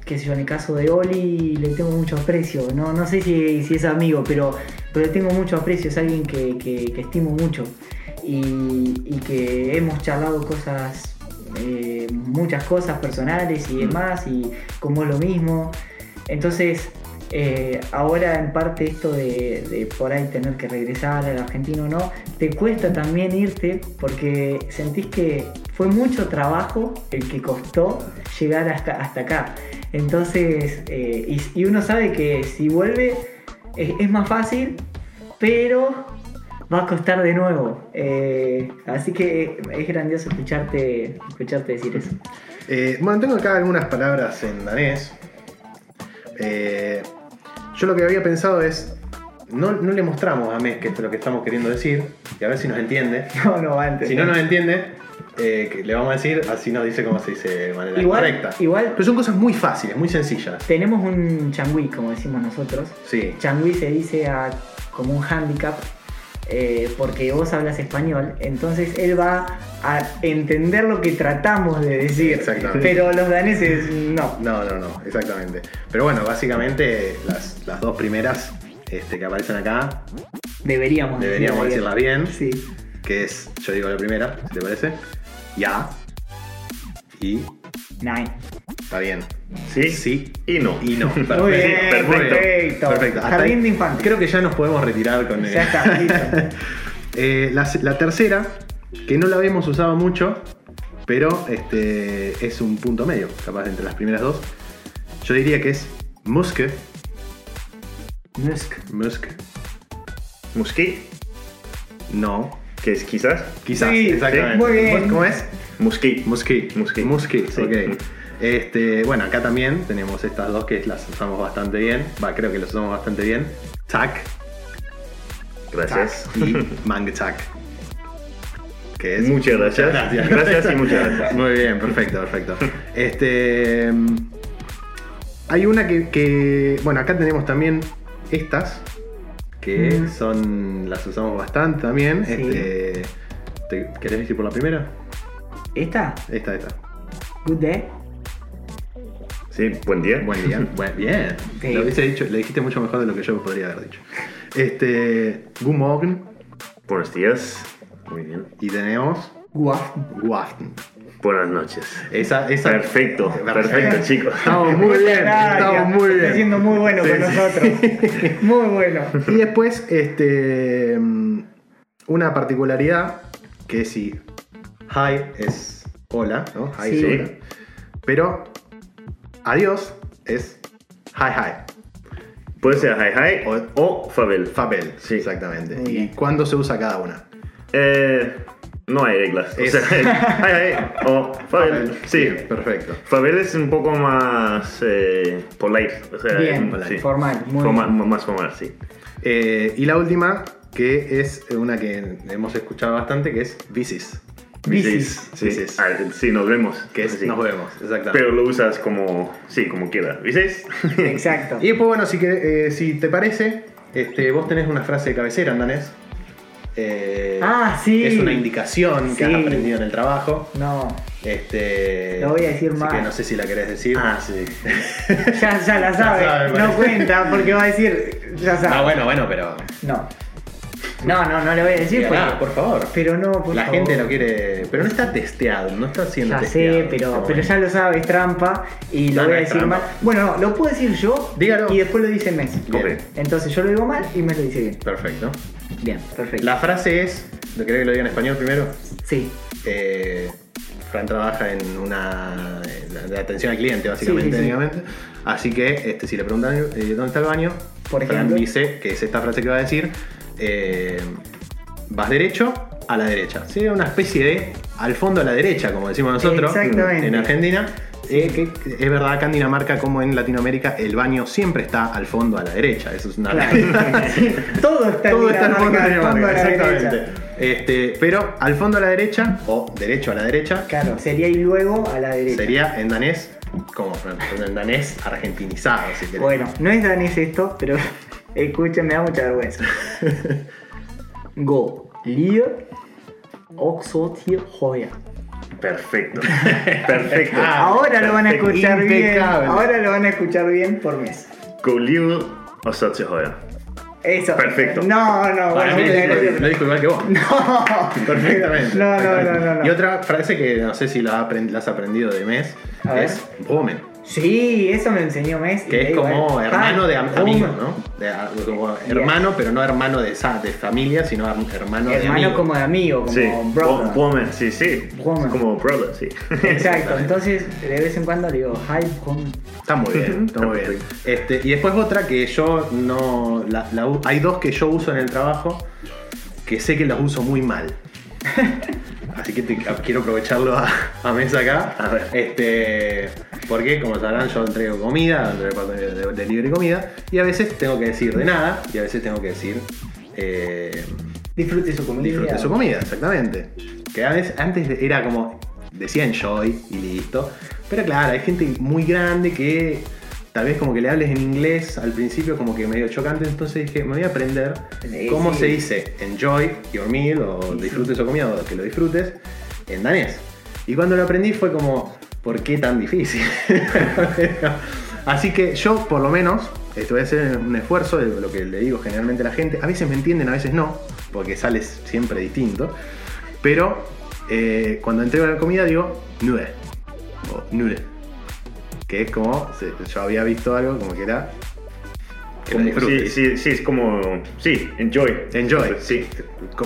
qué sé yo, en el caso de Oli le tengo mucho aprecio. No, no sé si, si es amigo, pero, pero le tengo mucho aprecio. Es alguien que, que- que estimo mucho y, y que hemos charlado cosas, eh, muchas cosas personales y demás, y como es lo mismo. Entonces, eh, ahora en parte esto de, de por ahí tener que regresar al argentino no, te cuesta también irte porque sentís que fue mucho trabajo el que costó llegar hasta, hasta acá. Entonces, eh, y, y uno sabe que si vuelve es, es más fácil, pero va a costar de nuevo. Eh, así que es grandioso escucharte, escucharte decir eso. Eh, bueno, tengo acá algunas palabras en danés. Eh, yo lo que había pensado es, no, no le mostramos a Mes que es lo que estamos queriendo decir, y a ver si nos entiende. No, no, antes. Si no nos entiende, eh, que le vamos a decir, así nos dice cómo se dice de manera Igual- correcta. igual- Pero son cosas muy fáciles, muy sencillas. Tenemos un changüí, como decimos nosotros. Sí. Changüí se dice a- como un handicap eh, porque vos hablas español, entonces él va a entender lo que tratamos de decir. Exactamente. Pero los daneses no. No, no, no, exactamente. Pero bueno, básicamente las, las dos primeras este, que aparecen acá, Deberíamos, deberíamos decirla decirlas bien. Sí. Que es, yo digo la primera, si te parece. Ya. Y Nine. está bien. sí, Sí. y no. Y no. Muy Perfecto. bien, perfecto. perfecto. Perfecto. Hasta Jardín de infantes. Creo que ya nos podemos retirar con Ya está, listo. Eh, la, la tercera, que no la habíamos usado mucho, pero este, es un punto medio, capaz entre las primeras dos. Yo diría que es Muske. Musk. Musk. Musquí, No. que es quizás. Quizás. Sí, exactamente. muy bien. ¿Cómo es? Musquí. Musky. Musky. Musky, Sí. ok. Este, bueno, acá también tenemos estas dos que las usamos bastante bien. Va, creo que las usamos bastante bien. Tak Gracias. y Mangtak. Que es Muchas gracias. gracias. Gracias y muchas gracias. Muy bien, perfecto, perfecto. Este. mm, Hay una que, que- Bueno, acá tenemos también estas. Que Mm. son. Las usamos bastante también. Sí. Este, ¿te- ¿Querés decir por la primera? ¿Esta? Esta, esta. Good day. Sí, buen día. Buen día. Buen- bien. Lo hubiese dicho, le dijiste mucho mejor de lo que yo podría haber dicho. Este. Good morning. Buenos días. Muy bien. Y tenemos. Guaf. Good afternoon. Buenas noches. Esa, esa. Perfecto, perfecto, chicos. Estamos muy bien, estamos muy bien. Está siendo muy bueno Sí, con sí. nosotros. Muy bueno. Y después, este. mm, una particularidad que si hi es hola, ¿no? Hi Sí. es hola. Pero adiós es hi hi. Puede ser hi hi O- o, Fabel. Fabel, Sí. exactamente. ¿Y cuándo se usa cada una? Eh, no hay reglas. O Es- sea, hi hi o Fabel. Sí. Bien, perfecto. Fabel es un poco más eh, polite. O sea, Bien, sí. formal, muy Formal- bien. Más formal, sí. Eh, y la última, que es una que hemos escuchado bastante, que es Visis. Bicis. Sí, Bicis. Ah, sí, nos vemos. Que es nos vemos, exactamente. Pero lo usas como, sí, como quieras. ¿Viste? Exacto. Y después, bueno, si, que- eh, si te parece, este, vos tenés una frase de cabecera en danés. Eh, Ah, sí. Es una indicación que has Sí. aprendido en el trabajo. No, Este, Lo voy a decir así mal. que no sé si la querés decir. ah, sí. ya, ya la sabe. sabe, no parece. cuenta porque va a decir, ya sabe. Ah, bueno, bueno, pero. No. No, no, no le voy a decir porque- por favor. Pero no, por la favor. gente lo quiere. Pero no está testeado, no está siendo Ya testeado. sé, pero, pero ya lo sabe, es trampa y No, lo voy no a decir mal. Bueno, no, lo puedo decir yo Dígalo. y después lo dice Mes. Bien. Ok. Entonces yo lo digo mal y Mes lo dice bien. Perfecto. Bien, perfecto. La frase es. ¿Lo querés que lo diga en español primero? Sí, Eh, Fran trabaja en una de- atención al cliente, básicamente, Sí, sí, sí. Así que este, si le preguntan eh, dónde está el baño, Por Fran ejemplo. dice que es esta frase que va a decir: eh, vas derecho a la derecha. Sería una especie de al fondo a la derecha, como decimos nosotros Exactamente. en Argentina. Eh, que es verdad acá en Dinamarca como en Latinoamérica el baño siempre está al fondo a la derecha. Eso es una claro. Todo está todo está al fondo Dinamarca, Dinamarca, a la exactamente. derecha. Este, pero al fondo a la derecha, o derecho a la derecha, Claro, sería y luego a la derecha. sería en danés, como en danés argentinizado, si querés. Bueno, no es danés esto, pero escuchen, me da mucha vergüenza. Go, lir, oxo, tier, joya. Perfecto. Perfecto. Ah, Ahora lo van a escuchar bien. Ahora lo van a escuchar bien por mes. Go live o så till höger. Eso. Perfecto. No, no, Para bueno, mí lo dijo igual que vos. No. Perfectamente. No, no, no, no, no. Y otra frase que no sé si la, aprend- la has aprendido de mes A es Bromen, Sí, eso me enseñó Mes. y que es digo, como eh, hermano de am- amigo. ¿no? De- como hermano, pero no hermano de, sa- de familia, sino hermano, de Hermano amigo. como de amigo, como Sí. brother. Wo- Woman, sí, sí. Woman. Como brother, sí. Exacto, entonces de vez en cuando digo, hi, con... Está muy bien, está muy bien. Este, y después otra que yo no. la- la u- hay dos que yo uso en el trabajo que sé que las uso muy mal. Así que te- quiero aprovecharlo a, a mesa acá. A ver. Este, porque, como sabrán, yo entrego comida, del departamento de, de libre comida, y a veces tengo que decir de nada, y a veces tengo que decir. eh, Disfrute su comida. disfrute su comida, exactamente. Que a veces, antes de- era como, decía enjoy y listo. Pero claro, hay gente muy grande que tal vez como que le hables en inglés al principio como que medio chocante, entonces dije, me voy a aprender Sí, cómo sí. se dice enjoy your meal o disfrute su comida o que lo disfrutes en danés. Y cuando lo aprendí fue como, ¿por qué tan difícil? Así que yo por lo menos esto voy a hacer un esfuerzo de lo que le digo generalmente a la gente. A veces me entienden, a veces no, porque sale siempre distinto. Pero eh, cuando entrego la comida digo nude o nude. Que es como, yo había visto algo como que era... Que Como- sí, sí, sí, es como. Sí, enjoy. Enjoy. Sí.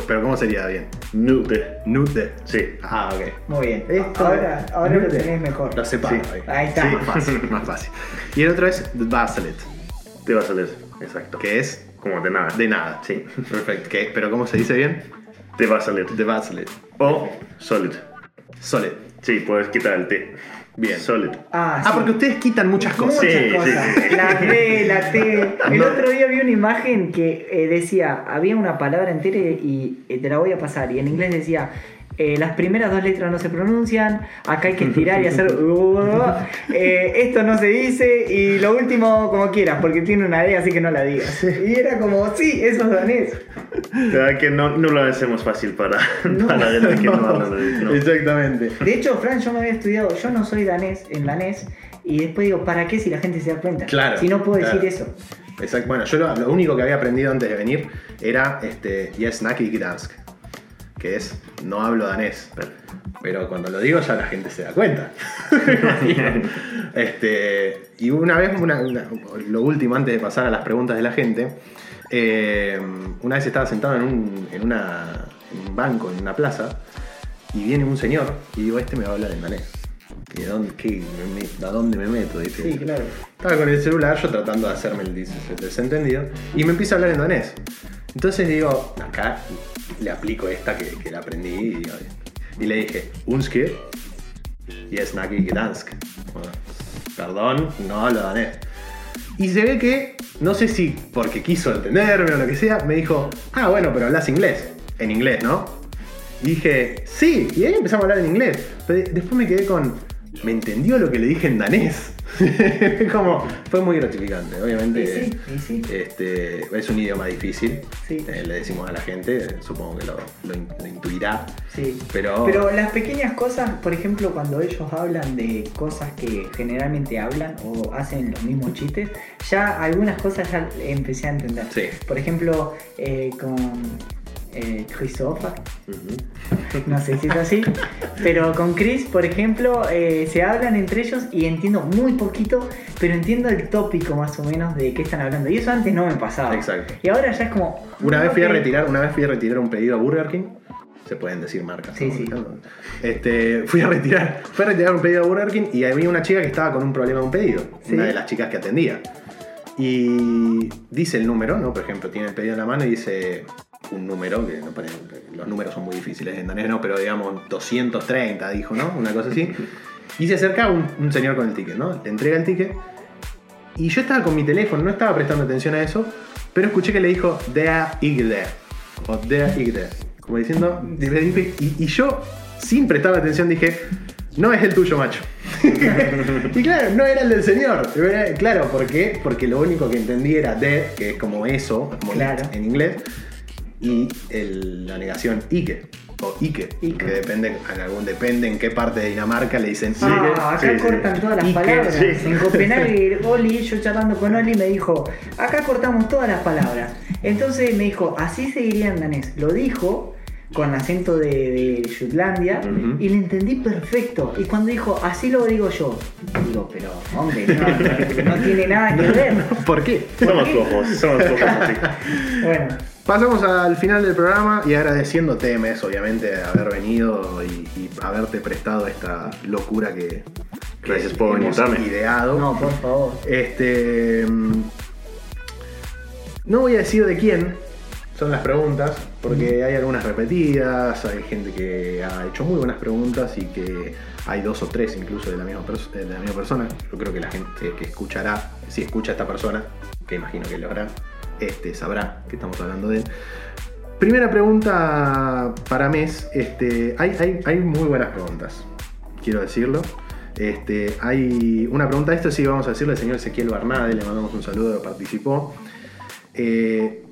Pero ¿cómo sería bien? Nude. Nude. Sí. Ah, ok. Muy bien. Esto- ahora ahora lo tenés mejor. Lo separo Sí. ahí. Ahí está. Sí, más fácil, más fácil. Y el otro es The Baselet, a leer. Exacto. que es Como de nada. de nada. Sí. Perfecto. ¿Qué? ¿Pero cómo se dice bien? A leer. The Baselet. O solid. Solid. Sí, puedes quitar el T. Bien. Solid. Ah, Ah, sí. porque ustedes quitan muchas cosas. Muchas Sí, cosas. sí, sí. La B, la T. El No. otro día vi una imagen que eh, decía, había una palabra entera y eh, te la voy a pasar. Y en inglés decía, eh, las primeras dos letras no se pronuncian, acá hay que estirar y hacer... eh, esto no se dice y lo último como quieras, porque tiene una D, así que no la digas. Y era como, sí, eso es danés. La verdad que no, no lo hacemos fácil para, para la gente que no no. Exactamente. De hecho, Fran, yo me había estudiado, yo no soy danés en danés, y después digo, ¿para qué si la gente se da cuenta? Claro, Si no puedo claro. decir eso. Exacto. Bueno, yo lo, lo único que había aprendido antes de venir era este, Yes, Naki Gdansk. Que es no hablo danés. Pero cuando lo digo ya la gente se da cuenta. este, y una vez, una- una- lo último antes de pasar a las preguntas de la gente, eh, una vez estaba sentado en un, en, una- en un banco, en una plaza, y viene un señor y digo, este me va a hablar en danés. ¿Y de dónde, qué, me ¿A dónde me meto? Dice. Sí, claro. Estaba con el celular, yo tratando de hacerme el desentendido, y me empieza a hablar en danés. Entonces digo, acá le aplico esta que, que la aprendí y, le dije, Unske y es Naki Gdansk. Bueno, Perdón, no hablo danés. Y se ve que, no sé si porque quiso entenderme o lo que sea, me dijo, ah, bueno, pero hablas inglés. En inglés, ¿no? Dije, sí, y ahí empezamos a hablar en inglés. Pero después me quedé con, me entendió lo que le dije en danés. Como, fue muy gratificante. Obviamente, Y sí, y sí. Este, es un idioma difícil. Sí. Eh, le decimos a la gente, supongo que lo, lo in- lo intuirá. Sí. Pero, Pero las pequeñas cosas, por ejemplo, cuando ellos hablan de cosas que generalmente hablan o hacen los mismos chistes, ya algunas cosas ya empecé a entender. Sí. Por ejemplo, eh, con eh, Christopher, no sé si es así, pero con Chris, por ejemplo, eh, se hablan entre ellos y entiendo muy poquito, pero entiendo el tópico más o menos de qué están hablando. Y eso antes no me pasaba. Exacto. Y ahora ya es como. Una vez fui a retirar, una vez fui a retirar un pedido a Burger King. Se pueden decir marcas. Sí, ¿no? sí. Este, fui a retirar, fui a retirar un pedido a Burger King y había una chica que estaba con un problema de un pedido. Sí. Una de las chicas que atendía. Y dice el número, ¿no? Por ejemplo, tiene el pedido en la mano y dice un número, que no los números son muy difíciles en danés, ¿no? Pero digamos 230, dijo, ¿no? Una cosa así. Y se acerca un, un señor con el ticket, ¿no? Le entrega el ticket. Y yo estaba con mi teléfono, no estaba prestando atención a eso, pero escuché que le dijo Der Igde. O Der Igde. Como diciendo, y, y yo, sin prestar atención, dije, no es el tuyo, macho. y claro, no era el del señor. Claro, ¿por qué? Porque lo único que entendí era de, que es como eso, como Claro. en inglés, y el- la negación Ike. O Ike, Ike. que depende, en algún, depende en qué parte de Dinamarca le dicen Ike. Ah, acá sí, sí. cortan todas las palabras. sí. En Copenhague, Oli, yo charlando con Oli, me dijo, acá cortamos todas las palabras. Entonces me dijo, así se diría en danés. Lo dijo con acento de, de Jutlandia y le entendí perfecto. Y cuando dijo, así lo digo yo, digo, pero hombre, no, no tiene nada que ver. ¿Por qué? Somos qué? flojos, somos flojos así. Bueno, Pasamos al final del programa y agradeciéndote, Mes, obviamente, de haber venido y, y haberte prestado esta locura que, que Gracias por hemos invitarme. ideado. no, por favor. Este. mm, No voy a decir de quién son las preguntas, porque hay algunas repetidas, hay gente que ha hecho muy buenas preguntas y que hay dos o tres incluso de la misma, pers- de la misma persona. Yo creo que la gente que escuchará, si escucha a esta persona, que imagino que lo hará, este, sabrá que estamos hablando de él. Primera pregunta para Mes. Este, hay, hay, hay muy buenas preguntas, quiero decirlo. Este, hay una pregunta, esto sí vamos a decirle al señor Ezequiel Barnade, le mandamos un saludo, participó. Eh,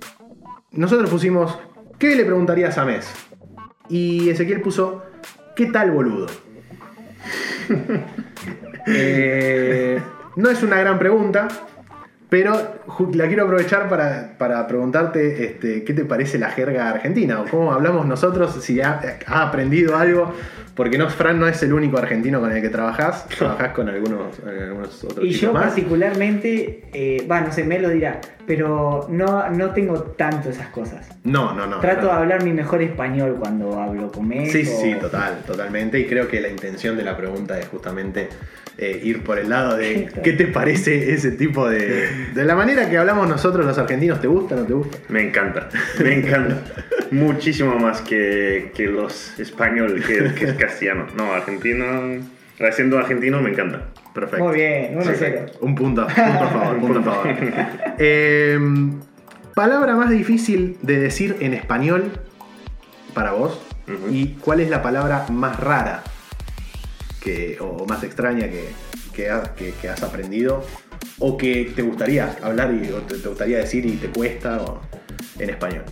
nosotros pusimos, ¿qué le preguntarías a Mes? Y Ezequiel puso, ¿qué tal boludo? Eh, no es una gran pregunta, pero la quiero aprovechar para, para preguntarte este, qué te parece la jerga argentina o cómo hablamos nosotros, si ha, ha aprendido algo, porque no, Fran no es el único argentino con el que trabajás, trabajás con algunos, algunos otros Y yo más. particularmente, eh, va, no sé, me lo dirá, pero no, no tengo tanto esas cosas. No, no, no. Trato de hablar mi mejor español cuando hablo con él. Sí, sí, total, totalmente. Y creo que la intención de la pregunta es justamente eh, ir por el lado de qué te parece ese tipo de. De la manera que hablamos nosotros los argentinos, ¿te gusta o no te gusta? Me encanta, me encanta. Muchísimo más que, que los español, que, que el castellano. No, argentino, siendo argentino me encanta. Perfecto. Muy bien, 1-0. Perfecto. Un punto, punto a favor, punto a favor. Eh, palabra más difícil de decir en español para vos. ¿Y cuál es la palabra más rara que, o más extraña que, que, ha- que- que has aprendido? ¿O que te gustaría hablar y o te, te gustaría decir y te cuesta o- en español?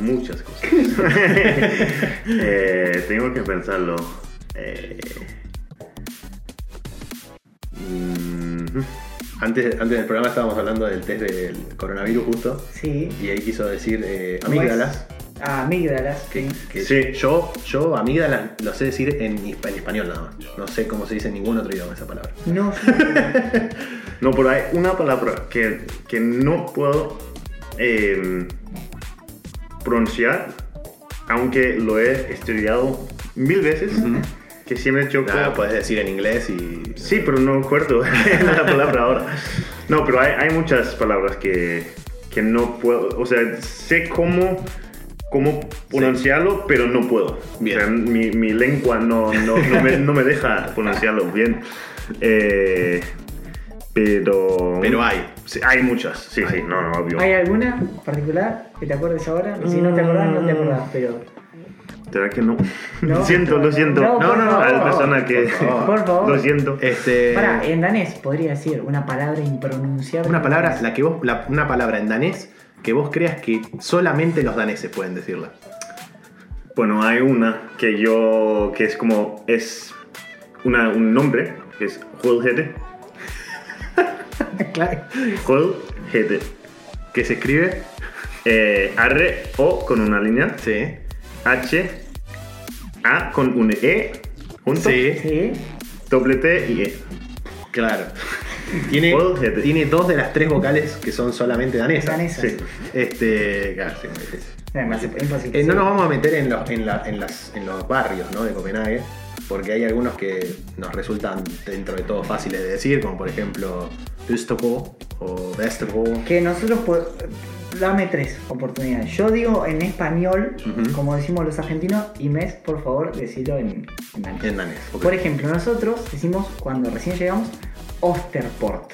Muchas cosas. Eh, tengo que pensarlo. Eh, Antes, antes del programa estábamos hablando del test del coronavirus justo. Sí. Y ahí quiso decir eh, amígdalas. Amígdalas. Que, que Sí. yo, yo amígdala lo sé decir en, en español nada más. No sé cómo se dice en ningún otro idioma esa palabra. No, No, pero hay una palabra que, que no puedo eh, pronunciar, aunque lo he estudiado mil veces, que siempre choco. Nada, puedes decir en inglés y. Sí, pero no acuerdo la palabra ahora. No, pero hay, hay muchas palabras que, que no puedo, o sea, sé cómo, cómo pronunciarlo, pero no puedo. Bien. O sea, mi, mi lengua no, no, no me, no me deja pronunciarlo bien. Eh, pero... Pero hay. Sí, hay muchas, sí, sí, no, no, obvio. ¿Hay alguna particular que te acuerdes ahora? Si no te acordás, no te acordás, pero. ¿Será que no? No. Lo siento, lo siento. No, No, no, A la persona favor, que... por favor. Lo siento. Este. Pará, en danés podría decir una palabra impronunciable. Una palabra, la que vos, la- una palabra en danés que vos creas que solamente los daneses pueden decirla. Bueno, hay una que yo, que es como, es una, un nombre, que es Hulhede. claro. Hulhede. Que se escribe. Eh, R, O con una línea, Sí. H, A con un E, junto, Sí. Sí. doble T y E. Claro. Tiene, tiene dos de las tres vocales que son solamente danesas. Danesas. Sí. Este. Claro, sí, muy difícil. Eh, no nos vamos a meter en los, en la- en las- en los barrios ¿no? de Copenhague, porque hay algunos que nos resultan dentro de todo fáciles de decir, como por ejemplo Østerbo o Vesterbo. Que nosotros Dame tres oportunidades. Yo digo en español, Ujú. como decimos los argentinos, y mes, por favor, decirlo en, en danés. En danés. ok. Por ejemplo, nosotros decimos cuando recién llegamos Osterport.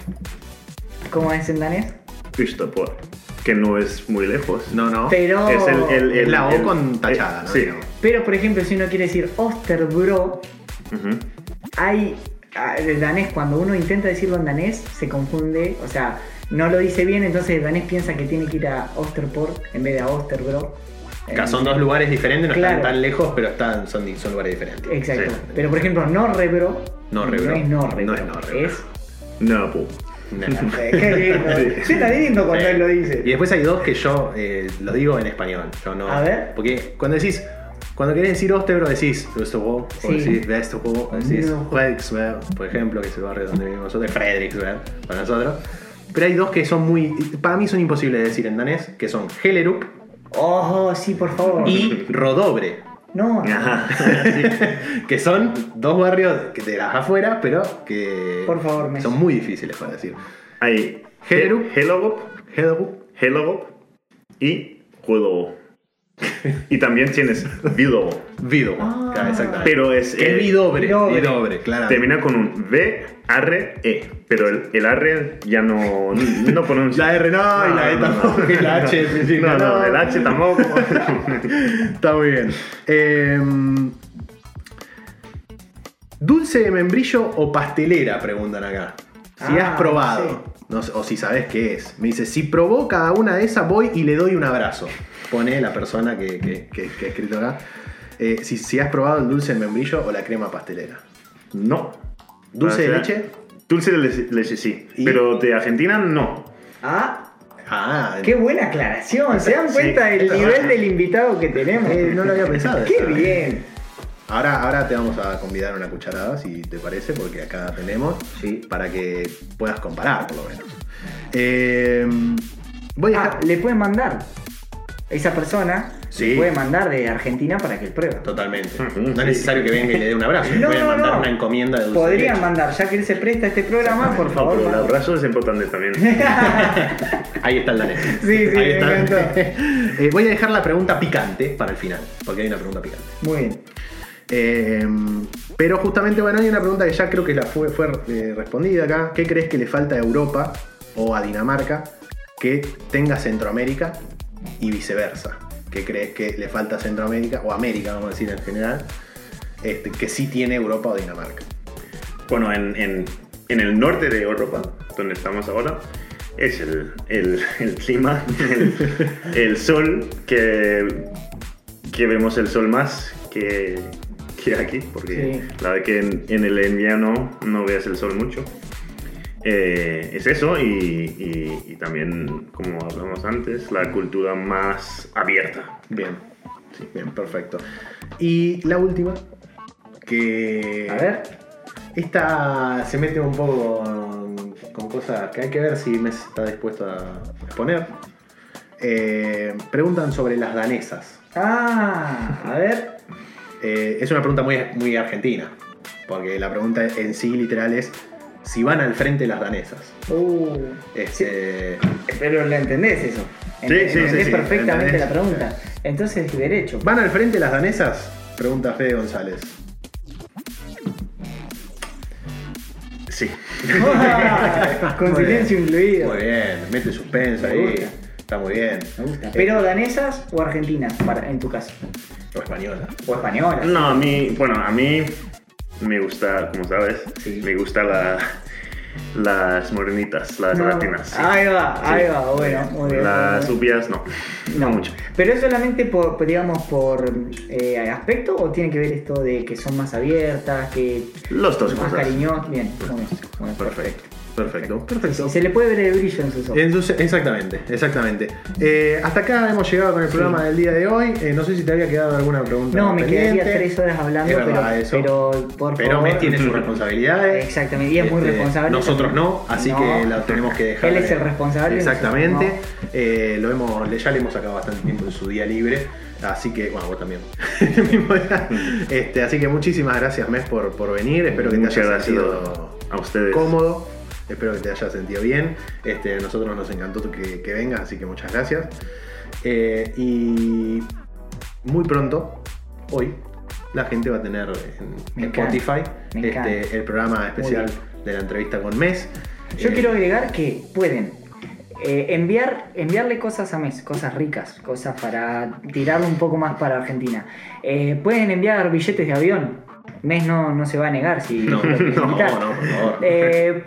¿Cómo es en danés? Ystapor, que no es muy lejos. No, no. Pero, Es el, el- el- la O el- con tachada, ¿no? Sí. Pero por ejemplo, si uno quiere decir Osterbro, Ujú. hay ah, el danés cuando uno intenta decirlo en danés se confunde, o sea, no lo dice bien, entonces el danés piensa que tiene que ir a Osterport en vez de a Osterbro. Acá son dos lugares diferentes, no Claro. están tan lejos, pero están, son, son lugares diferentes. Exacto. Sí. Pero por ejemplo, Norrebro Norrebro. no es Norrebro, No es Norrebro. es No, po. Qué lindo. Sí. Sí, está lindo cuando Sí. él lo dice. Y después hay dos que yo eh, los digo en español. Yo no, A ver. Porque cuando decís, cuando querés decir Ostebro decís Österbo, o Sí. decís Vesterbo, o decís No. Frederiksberg, por ejemplo, que es el barrio donde vivimos nosotros, Frederiksberg para nosotros. Pero hay dos que son muy, para mí son imposibles de decir en danés, que son Hellerup Oh, sí, por favor. y Rodobre. No, Ajá. que son dos barrios que de las afuera, pero que Por favor, Messi. son muy difíciles para decir. Hay Hellerup. Hellerup, Hellerup, Hellerup y Huelobo. Y también tienes Vilobo. Vido. Ah. Claro, exactamente. Pero es. que es eh, Vidobre. Vidobre. Vidobre, claro. termina con un V, R, E. Pero el, el R ya no, no pronuncia. La R no, y la E tampoco, y la H No, no, no. el H tampoco. Está muy bien. Eh, ¿Dulce de membrillo o pastelera? Preguntan acá. Si Ah, has probado. No o si sabes qué es. Me dice, si probó cada una de esas, voy y le doy un abrazo. Pone la persona que, que- que- que ha escrito acá. Eh, si, si has probado el dulce de membrillo o la crema pastelera. No. ¿Dulce de O sea, leche? Dulce de leche, leche sí. ¿Y? Pero de Argentina no. Ah, Ah, qué buena aclaración. ¿Se dan Sí, cuenta del es nivel del invitado que tenemos? Eh, no lo había pensado. Qué eso. bien. Ahora, ahora te vamos a convidar una cucharada, si te parece, porque acá tenemos, Sí. para que puedas comparar, por lo menos. Eh, voy a Ah, dejar... le pueden mandar. Esa persona Sí. puede mandar de Argentina para que él pruebe. Totalmente. Ujú, No es necesario que venga y le dé un abrazo. No, Pueden no, mandar no. una encomienda de dulce Podrían leche. mandar, ya que él se presta a este programa, por No, favor. pero el abrazo es importante también. Ahí está el danés. Sí, sí, Ahí me está. encantó. Eh, voy a dejar la pregunta picante para el final, porque hay una pregunta picante. Muy bien. Eh, pero justamente, bueno, hay una pregunta que ya creo que la fue, fue eh, respondida acá. ¿Qué crees que le falta a Europa o a Dinamarca que tenga Centroamérica y viceversa? ¿Qué crees que le falta a Centroamérica o América, vamos a decir en general, este, que sí tiene Europa o Dinamarca? Bueno, en, en- en el norte de Europa, donde estamos ahora, es el, el- el clima, el, el sol, que, que vemos el sol más que, que aquí, porque Sí. la verdad que en, en el invierno no ves el sol mucho. Eh, es eso y, y- y también, como hablamos antes, la cultura más abierta. Bien. Sí, bien, perfecto. Y la última, que... A ver. Esta se mete un poco con, con cosas que hay que ver si Mes está dispuesto a exponer. Eh, preguntan sobre las danesas. Ah, a ver. Eh, es una pregunta muy, muy argentina, porque la pregunta en sí literal es si van al frente las danesas. Uh, Este, pero lo entendés eso. Sí, Ent- sí, entendés sí, perfectamente entendés. la pregunta. Entonces, derecho. ¿Van al frente las danesas? Pregunta Fede González. Sí. Con silencio incluido. Muy bien, mete suspenso Me ahí. gusta. Está muy bien. Me gusta. Pero danesas o argentinas, para, en tu caso. O española. O españolas. No, a mí, bueno, a mí me gusta, como sabes, Sí. me gusta la, las morenitas, las No. latinas. sí. Ahí va, Sí. ahí va, bueno, muy bien. Las rubias, no, no mucho. ¿Pero es solamente por, digamos, por eh, aspecto o tiene que ver esto de que son más abiertas, que Los dos más cosas. cariñosas? Bien, bien, muy bien, Perfecto. Perfecto. Perfecto. Se le puede ver el brillo en sus ojos. Entonces, exactamente, exactamente. Eh, hasta acá hemos llegado con el programa del día de hoy. Eh, no sé si te había quedado alguna pregunta. No, me quedaría tres horas hablando, verdad pero, pero por Pero favor. Mes tiene sus responsabilidades. Exactamente, y es muy Este, responsable. Nosotros también. no, así No. que la tenemos que dejar. Él es el responsable, Exactamente. nosotros Eh, lo hemos, le- ya le hemos sacado bastante tiempo en su día libre. Así que, bueno, vos también. Este, así que muchísimas gracias, Mes, por, por venir. Espero que te Muchas gracias sentido a ustedes. cómodo. Espero que te hayas sentido bien. Este, a nosotros nos encantó que, que vengas, así que muchas gracias. Eh, y muy pronto, hoy, la gente va a tener en Spotify este, el programa especial de la entrevista con Mes. Yo Eh, quiero agregar que pueden eh, enviar, enviarle cosas a Mes, cosas ricas, cosas para tirarlo un poco más para Argentina. Pueden enviar billetes de avión. Mes no, no se va a negar si No, no, no, por favor. Eh,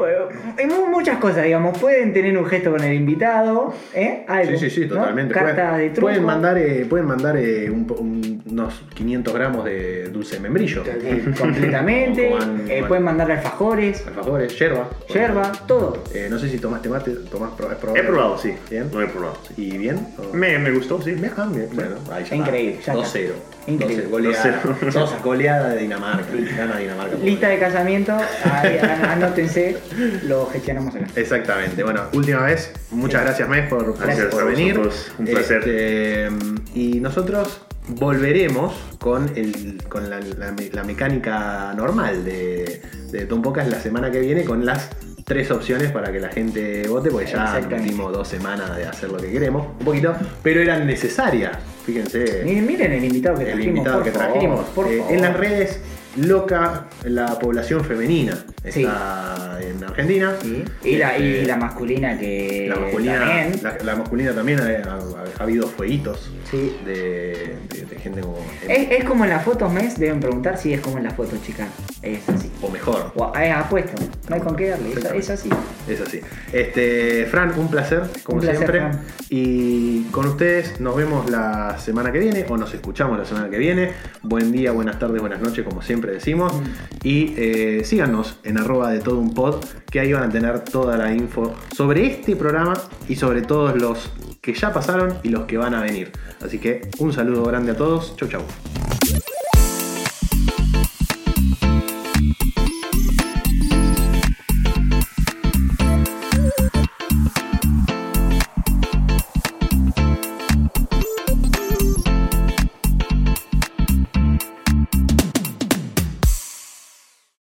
mu- muchas cosas, digamos. Pueden tener un gesto con el invitado, ¿eh? Algo, Sí, sí, sí, ¿no? totalmente. Cartas pueden, de truco. pueden mandar, eh, pueden mandar eh, un un- unos 500 gramos de dulce de membrillo. Eh, completamente. Coman- Eh, pueden mandar alfajores, alfajores, yerba. yerba, todo. Eh, no sé si tomaste mate, tomás, has probado. He probado, sí. Bien. Lo he probado, sí. ¿Y bien? ¿O- Me, me gustó, sí. Ah, bien. Bueno, ahí ya Increíble, ya está. está. 2-0. Increíble. 2-0, Goleada. 2-0. Dos- goleada de Dinamarca. Gana Dinamarca. por Lista de casamiento, ahí, an- anótense, lo gestionamos acá. Exactamente. Bueno, última vez, muchas gracias, Mes, por, Gracias por venir. vosotros, un placer. Este, y nosotros volveremos con, el, con la, la me- la mecánica normal de, de Tom Pocas la semana que viene con las tres opciones para que la gente vote, porque ya metimos dos semanas de hacer lo que queremos, un poquito, pero eran necesarias. Fíjense Miren, miren el invitado que el trajimos, invitado por que favor, trajimos. por Eh, favor. en las redes, loca la población femenina. Sí. Está en Argentina. Sí. Y, la, y Este, la masculina que la masculina, también. la, la masculina también ha, ha- ha habido fueguitos Sí. de, de- de gente como. Es, es como en las fotos mes, deben preguntar si es como en las fotos, chicas. Es así. O mejor. O, es apuesto, no hay con qué darle, es, es así. Es así. Este, Fran, un placer, como Un placer, siempre. Fran. Y con ustedes nos vemos la semana que viene, o nos escuchamos la semana que viene. Buen día, buenas tardes, buenas noches, como siempre decimos. Mm. Y eh, síganos en arroba de todo un pod, que ahí van a tener toda la info sobre este programa y sobre todos los que ya pasaron y los que van a venir. Así que un saludo grande a todos. Chau, chau.